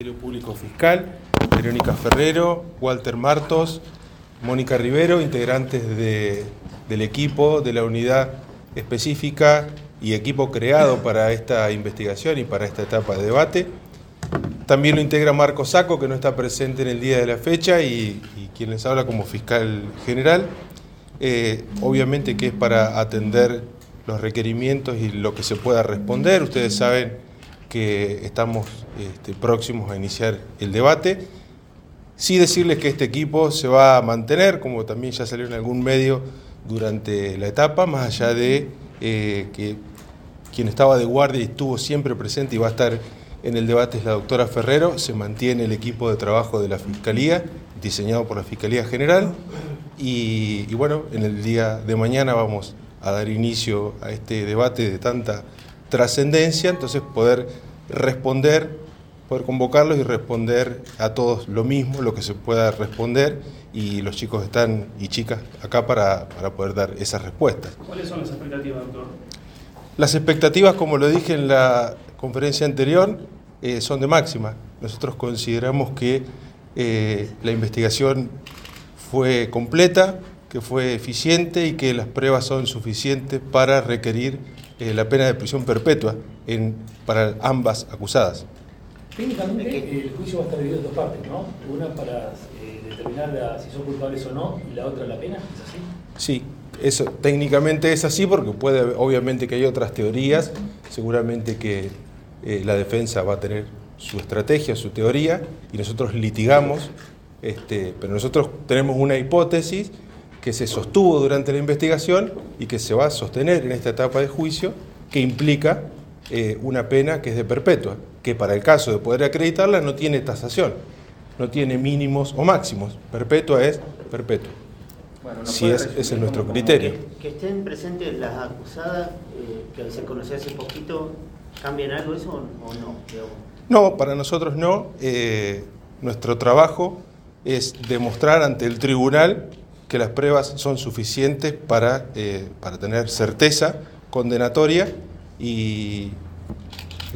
Ministerio Público Fiscal, Verónica Ferrero, Walter Martos, Mónica Rivero, integrantes de- del equipo de la unidad específica y equipo creado para esta investigación y para esta etapa de debate. También lo integra Marco Saco, que no está presente en el día de la fecha y, y quien les habla como fiscal general. Eh, obviamente que es para atender los requerimientos y lo que se pueda responder. Ustedes saben que estamos este, próximos a iniciar el debate. Sí decirles que este equipo se va a mantener, como también ya salió en algún medio durante la etapa, más allá de eh, que quien estaba de guardia y estuvo siempre presente y va a estar en el debate es la doctora Ferrero, se mantiene el equipo de trabajo de la Fiscalía, diseñado por la Fiscalía General, y, y bueno, en el día de mañana vamos a dar inicio a este debate de tanta trascendencia, entonces poder responder, poder convocarlos y responder a todos lo mismo, lo que se pueda responder, y los chicos están y chicas acá para, para poder dar esas respuestas. ¿Cuáles son las expectativas, doctor? Las expectativas, como lo dije en la conferencia anterior, eh, son de máxima. Nosotros consideramos que eh, la investigación fue completa, que fue eficiente y que las pruebas son suficientes para requerir eh, la pena de prisión perpetua en, para ambas acusadas. Técnicamente el juicio va a estar dividido en dos partes, ¿no? Una para eh, determinar la- si son culpables o no y la otra la pena, ¿es así? Sí, eso técnicamente es así porque puede, obviamente que hay otras teorías, seguramente que eh, la defensa va a tener su estrategia, su teoría, y nosotros litigamos, este, pero nosotros tenemos una hipótesis que se sostuvo durante la investigación y que se va a sostener en esta etapa de juicio, que implica eh, una pena que es de perpetua, que para el caso de poder acreditarla no tiene tasación, no tiene mínimos o máximos, perpetua es perpetua. Bueno, ¿nos Sí, puede es- ese es nuestro criterio. Que, que estén presentes las acusadas, eh, que se conoció hace poquito, ¿cambian algo eso o no? Digamos. No, para nosotros no. Eh, nuestro trabajo es demostrar ante el tribunal que las pruebas son suficientes para, eh, para tener certeza condenatoria y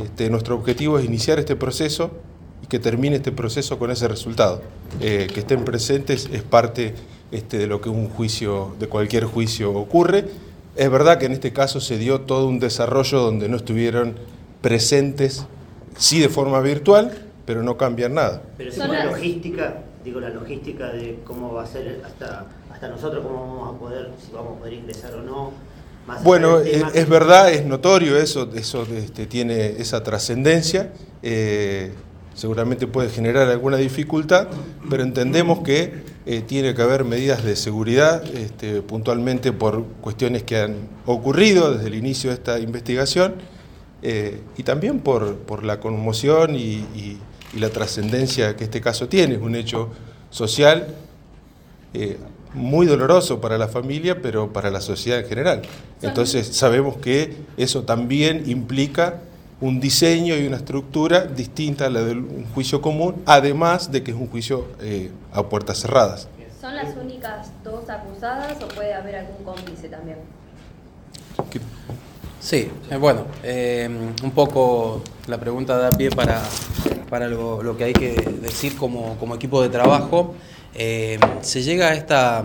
este, nuestro objetivo es iniciar este proceso y que termine este proceso con ese resultado. Eh, que estén presentes es parte este, de lo que un juicio, de cualquier juicio ocurre. Es verdad que en este caso se dio todo un desarrollo donde no estuvieron presentes, sí de forma virtual, pero no cambian nada. Pero la las- logística, digo la logística de cómo va a ser hasta, hasta nosotros, cómo vamos a poder, si vamos a poder ingresar o no. más Bueno, es, verdad, es notorio eso, eso este, tiene esa trascendencia, eh, seguramente puede generar alguna dificultad, pero entendemos que eh, tiene que haber medidas de seguridad, este, puntualmente por cuestiones que han ocurrido desde el inicio de esta investigación, eh, y también por, por la conmoción y, y- y la trascendencia que este caso tiene, es un hecho social eh, muy doloroso para la familia, pero para la sociedad en general. Entonces sabemos que eso también implica un diseño y una estructura distinta a la de un juicio común, además de que es un juicio eh, a puertas cerradas. ¿Son las únicas dos acusadas o puede haber algún cómplice también? Sí, eh, bueno, eh, un poco la pregunta da pie para, para lo, que hay que decir como, equipo de trabajo. Eh, se llega a, esta,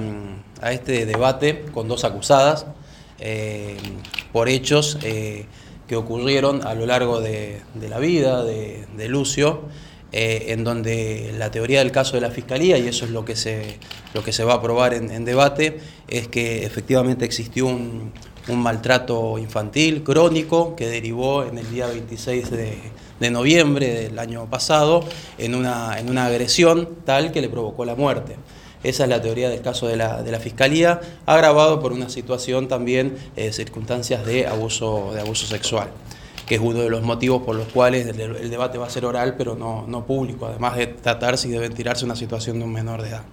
a este debate con dos acusadas eh, por hechos eh, que ocurrieron a lo largo de, la vida de, Lucio, en donde la teoría del caso de la Fiscalía, y eso es lo que se, lo que se va a aprobar en, en debate, es que efectivamente existió un, un maltrato infantil crónico que derivó en el día 26 de, noviembre del año pasado en una, en una agresión tal que le provocó la muerte. Esa es la teoría del caso de la, de la Fiscalía, agravado por una situación también, eh, circunstancias de abuso, de abuso sexual, que es uno de los motivos por los cuales el, el debate va a ser oral, pero no, no público, además de tratarse y de ventilarse una situación de un menor de edad.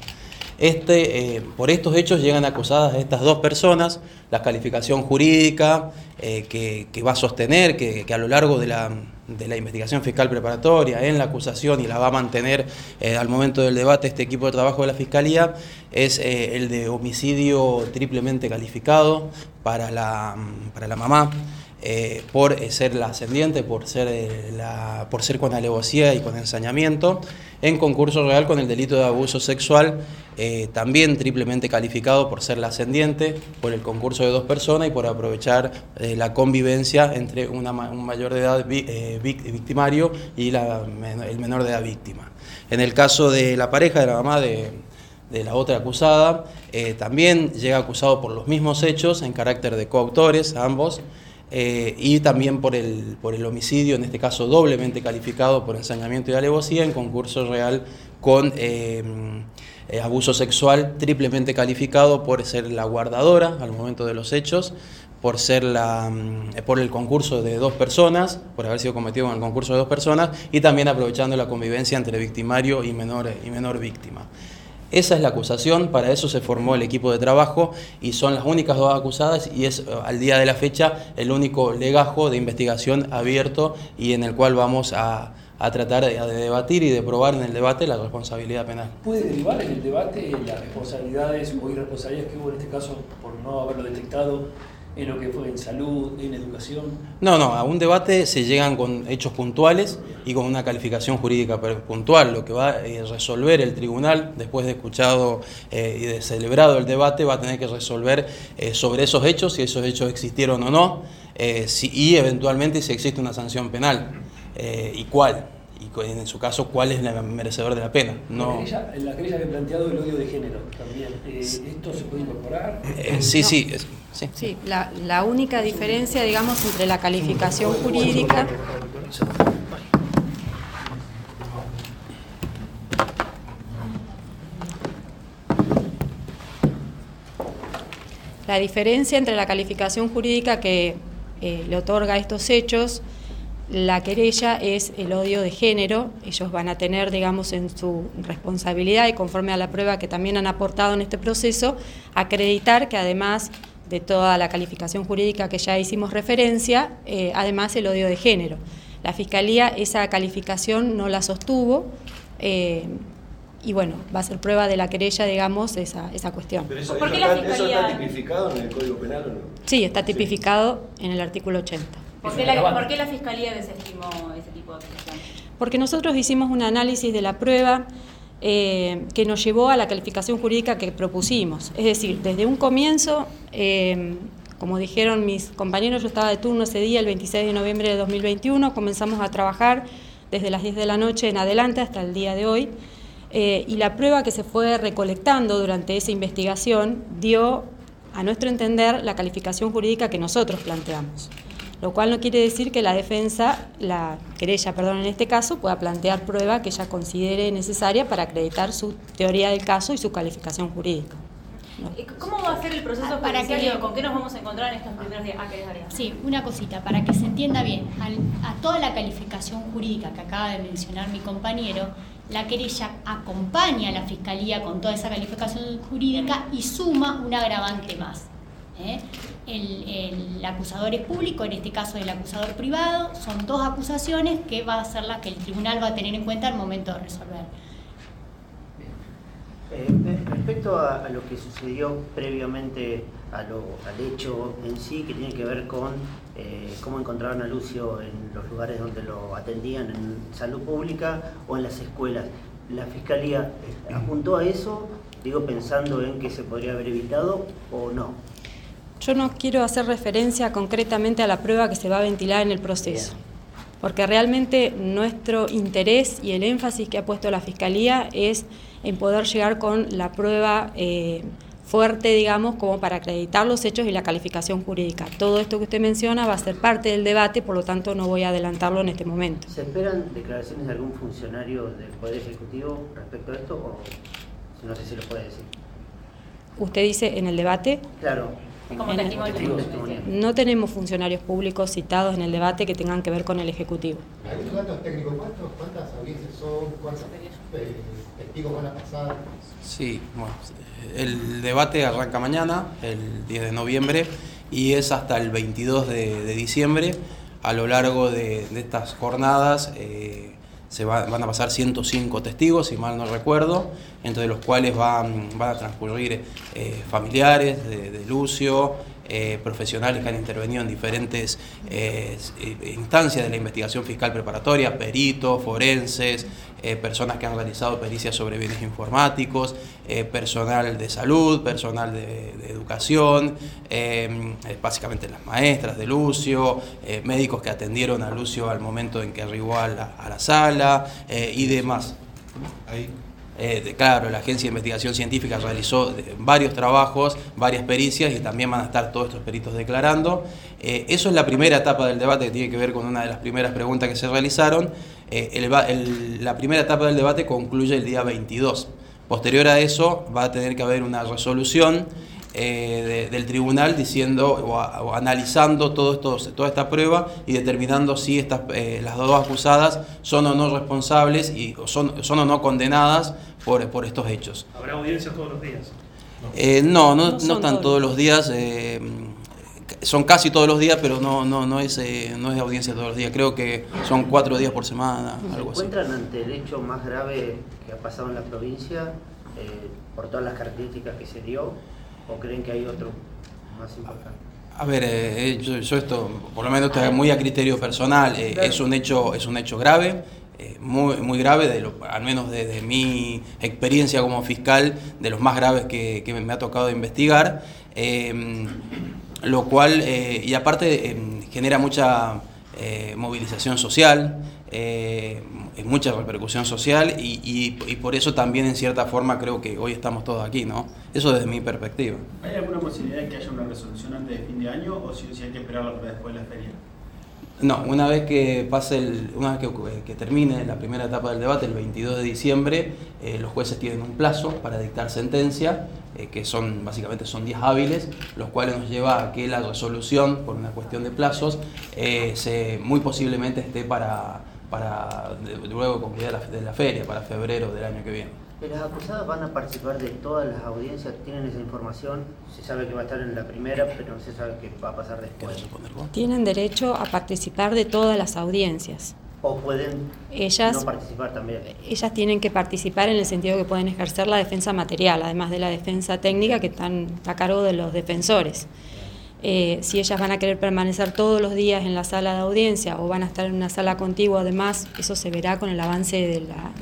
Este, eh, por estos hechos llegan acusadas estas dos personas, la calificación jurídica eh, que, va a sostener que, a lo largo de la, investigación fiscal preparatoria, en la acusación y la va a mantener eh, al momento del debate este equipo de trabajo de la Fiscalía, es el de homicidio triplemente calificado para la, para la mamá. Eh, por ser la ascendiente, por ser, eh, la, por ser con alevosía y con ensañamiento, en concurso real con el delito de abuso sexual, eh, también triplemente calificado por ser la ascendiente, por el concurso de dos personas y por aprovechar la convivencia entre una, un mayor de edad victimario y la, el menor de edad víctima. En el caso de la pareja de la mamá de, de la otra acusada, también llega acusado por los mismos hechos en carácter de coautores, ambos, eh, y también por el, por el homicidio, en este caso doblemente calificado por ensañamiento y alevosía, en concurso real con eh, eh, abuso sexual triplemente calificado por ser la guardadora al momento de los hechos, por ser la, mm, por el concurso de dos personas, por haber sido cometido en el concurso de dos personas, y también aprovechando la convivencia entre victimario y menor, y menor víctima. Esa es la acusación, para eso se formó el equipo de trabajo y son las únicas dos acusadas y es eh, al día de la fecha el único legajo de investigación abierto y en el cual vamos a, tratar de, debatir y de probar en el debate la responsabilidad penal. ¿Puede derivar en el debate las responsabilidades o irresponsabilidades que hubo en este caso por no haberlo detectado en lo que fue en salud, en educación? No, no, a un debate se llegan con hechos puntuales y con una calificación jurídica puntual. Lo que va a resolver el tribunal, después de escuchado eh, y de celebrado el debate, va a tener que resolver eh, sobre esos hechos, si esos hechos existieron o no, eh, y eventualmente si existe una sanción penal y cuál y en su caso cuál es el merecedor de la pena. No... La, querella, que ha planteado el odio de género también, ¿esto se puede incorporar? sí, sí, Sí, la, única diferencia, digamos, entre la calificación jurídica... La diferencia entre la calificación jurídica que eh, le otorga estos hechos, la querella es el odio de género. Ellos van a tener, digamos, en su responsabilidad y conforme a la prueba que también han aportado en este proceso, acreditar que además de toda la calificación jurídica que ya hicimos referencia, eh, además el odio de género. La Fiscalía esa calificación no la sostuvo eh, y bueno, va a ser prueba de la querella, digamos, esa, esa cuestión. Pero eso, está, tipificado en el Código Penal o no? Sí, está tipificado en el artículo 80. ¿Por qué, la, ¿Por qué la Fiscalía desestimó ese tipo de acusación? Porque nosotros hicimos un análisis de la prueba, eh, que nos llevó a la calificación jurídica que propusimos. Es decir, desde un comienzo, eh, como dijeron mis compañeros, yo estaba de turno ese día, el 26 de noviembre de 2021, comenzamos a trabajar desde las 10 de la noche en adelante hasta el día de hoy, eh, y la prueba que se fue recolectando durante esa investigación dio, a nuestro entender, la calificación jurídica que nosotros planteamos lo cual no quiere decir que la defensa, la querella, perdón, en este caso, pueda plantear prueba que ella considere necesaria para acreditar su teoría del caso y su calificación jurídica. ¿Cómo va a ser el proceso para que, ¿Con qué nos vamos a encontrar en estos primeros días? Ah, sí, una cosita, para que se entienda bien, a toda la calificación jurídica que acaba de mencionar mi compañero, la querella acompaña a la Fiscalía con toda esa calificación jurídica y suma un agravante más. ¿eh? El, acusador es público, en este caso el acusador privado, son dos acusaciones que va a ser las que el tribunal va a tener en cuenta al momento de resolver. Eh, respecto a, lo que sucedió previamente al hecho en sí, que tiene que ver con eh, cómo encontraron a Lucio en los lugares donde lo atendían, en salud pública o en las escuelas, ¿la Fiscalía apuntó a eso, digo pensando en que se podría haber evitado o no? Yo no quiero hacer referencia concretamente a la prueba que se va a ventilar en el proceso, porque realmente nuestro interés y el énfasis que ha puesto la Fiscalía es en poder llegar con la prueba eh, fuerte, digamos, como para acreditar los hechos y la calificación jurídica. Todo esto que usted menciona va a ser parte del debate, por lo tanto no voy a adelantarlo en este momento. ¿Se esperan declaraciones de algún funcionario del Poder Ejecutivo respecto a esto o no sé si lo puede decir? ¿Usted dice en el debate? Claro, no tenemos funcionarios públicos citados en el debate que tengan que ver con el Ejecutivo. ¿Hay datos técnicos? ¿Cuántas audiencias son? ¿Cuántos eh, testigos van a pasar? Sí, bueno, el debate arranca mañana, el 10 de noviembre, y es hasta el 22 de, diciembre. A lo largo de, estas jornadas eh, se van a pasar 105 testigos, si mal no recuerdo, entre los cuales van, van a transcurrir eh, familiares de, Lucio, eh, profesionales que han intervenido en diferentes eh, instancias de la investigación fiscal preparatoria, peritos, forenses, personas que han realizado pericias sobre bienes informáticos, personal de salud, personal de, educación, básicamente las maestras de Lucio, médicos que atendieron a Lucio al momento en que arribó a la, a la sala y demás. Ahí. Eh, claro, la Agencia de Investigación Científica realizó eh, varios trabajos, varias pericias y también van a estar todos estos peritos declarando. Eh, eso es la primera etapa del debate que tiene que ver con una de las primeras preguntas que se realizaron. la primera etapa del debate concluye el día 22. Posterior a eso va a tener que haber una resolución eh, del tribunal diciendo o, analizando todo esto, toda esta prueba y determinando si estas, eh, las dos acusadas son o no responsables y son, son o no condenadas por, por estos hechos. ¿Habrá audiencias todos los días? Eh, no, no, no, están todos los días. son casi todos los días, pero no, no, no, es, no es audiencia todos los días. Creo que son cuatro días por semana. ¿Se encuentran ante el hecho más grave que ha pasado en la provincia por todas las características que se dio? ¿O creen que hay otro más importante? A ver, eh, yo, esto, por lo menos muy a criterio personal, eh, es un hecho, es un hecho grave, eh, muy, muy grave, de al menos desde mi experiencia como fiscal, de los más graves que, que me ha tocado investigar, lo cual, y aparte genera mucha movilización social, mucha repercusión social y, y, por eso también en cierta forma creo que hoy estamos todos aquí, ¿no? Eso desde mi perspectiva. ¿Hay alguna posibilidad de que haya una resolución antes de fin de año o si, hay que esperarla para después de la feria? No, una vez que pase el, una vez que, que, termine la primera etapa del debate, el 22 de diciembre, eh, los jueces tienen un plazo para dictar sentencia, eh, que son básicamente son días hábiles, los cuales nos lleva a que la resolución, por una cuestión de plazos, eh, se, muy posiblemente esté para para luego concluir la, de la feria, para febrero del año que viene. ¿Las acusadas van a participar de todas las audiencias? ¿Tienen esa información? Se sabe que va a estar en la primera, pero no se sabe qué va a pasar después. Tienen derecho a participar de todas las audiencias. ¿O pueden ellas, no participar también? Ellas tienen que participar en el sentido que pueden ejercer la defensa material, además de la defensa técnica que están a cargo de los defensores. Eh, si ellas van a querer permanecer todos los días en la sala de audiencia o van a estar en una sala contigua, además, eso se verá con el avance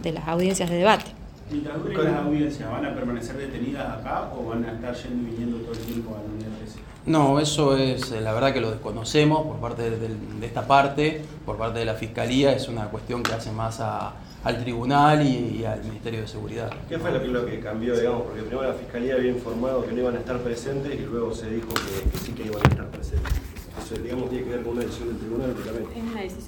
de, las audiencias de debate. Mientras duren las audiencias, ¿van a permanecer detenidas acá o van a estar yendo y viniendo todo el tiempo a la unidad 13? No, eso es, eh, la verdad que lo desconocemos por parte de, esta parte, por parte de la Fiscalía, es una cuestión que hace más al tribunal y, al Ministerio de Seguridad. ¿Qué fue lo que cambió, digamos? Porque primero la Fiscalía había informado que no iban a estar presentes y luego se dijo que, sí que iban a estar presentes. Eso, digamos, tiene que ver con una decisión del tribunal,